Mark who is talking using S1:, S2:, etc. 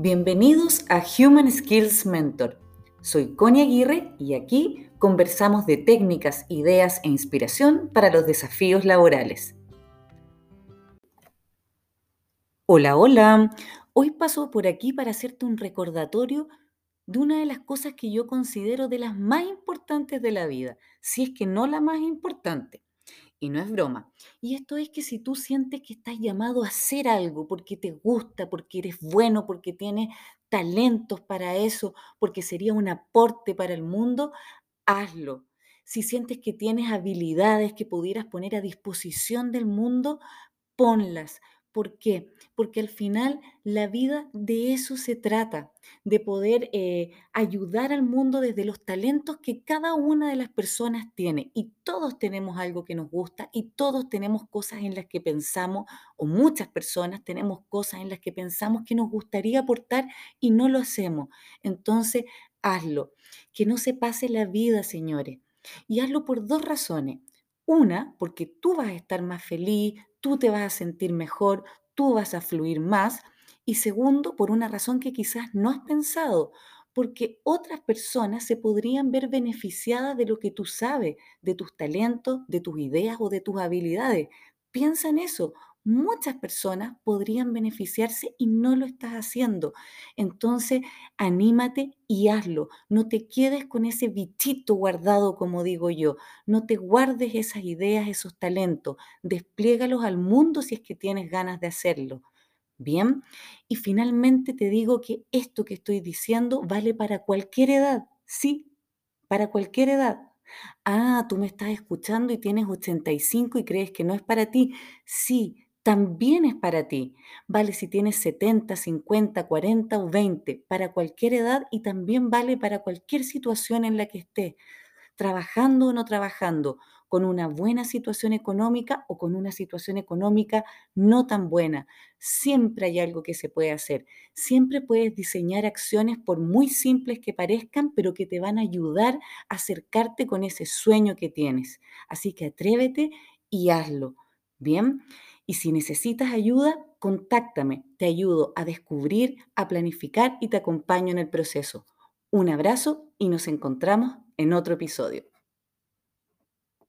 S1: Bienvenidos a Human Skills Mentor. Soy Connie Aguirre y aquí conversamos de técnicas, ideas e inspiración para los desafíos laborales. Hola, hola. Hoy paso por aquí para hacerte un recordatorio de una de las cosas que yo considero de las más importantes de la vida, si es que no la más importante. Y no es broma. Y esto es que si tú sientes que estás llamado a hacer algo porque te gusta, porque eres bueno, porque tienes talentos para eso, porque sería un aporte para el mundo, hazlo. Si sientes que tienes habilidades que pudieras poner a disposición del mundo, ponlas, ¿Por qué? Porque al final la vida de eso se trata, de poder eh, ayudar al mundo desde los talentos que cada una de las personas tiene. Y todos tenemos algo que nos gusta y todos tenemos cosas en las que pensamos, o muchas personas tenemos cosas en las que pensamos que nos gustaría aportar y no lo hacemos. Entonces, hazlo. Que no se pase la vida, señores. Y hazlo por dos razones. Una, porque tú vas a estar más feliz, tú te vas a sentir mejor, tú vas a fluir más. Y segundo, por una razón que quizás no has pensado, porque otras personas se podrían ver beneficiadas de lo que tú sabes, de tus talentos, de tus ideas o de tus habilidades. Piensa en eso. Muchas personas podrían beneficiarse y no lo estás haciendo. Entonces, anímate y hazlo. No te quedes con ese bichito guardado, como digo yo. No te guardes esas ideas, esos talentos. Despliégalos al mundo si es que tienes ganas de hacerlo. Bien, y finalmente te digo que esto que estoy diciendo vale para cualquier edad, sí, para cualquier edad. Ah, tú me estás escuchando y tienes 85 y crees que no es para ti. Sí, también es para ti. Vale si tienes 70, 50, 40 o 20, para cualquier edad y también vale para cualquier situación en la que estés, trabajando o no trabajando, con una buena situación económica o con una situación económica no tan buena. Siempre hay algo que se puede hacer. Siempre puedes diseñar acciones por muy simples que parezcan, pero que te van a ayudar a acercarte con ese sueño que tienes. Así que atrévete y hazlo. Bien. Y si necesitas ayuda, contáctame. Te ayudo a descubrir, a planificar y te acompaño en el proceso. Un abrazo y nos encontramos en otro episodio.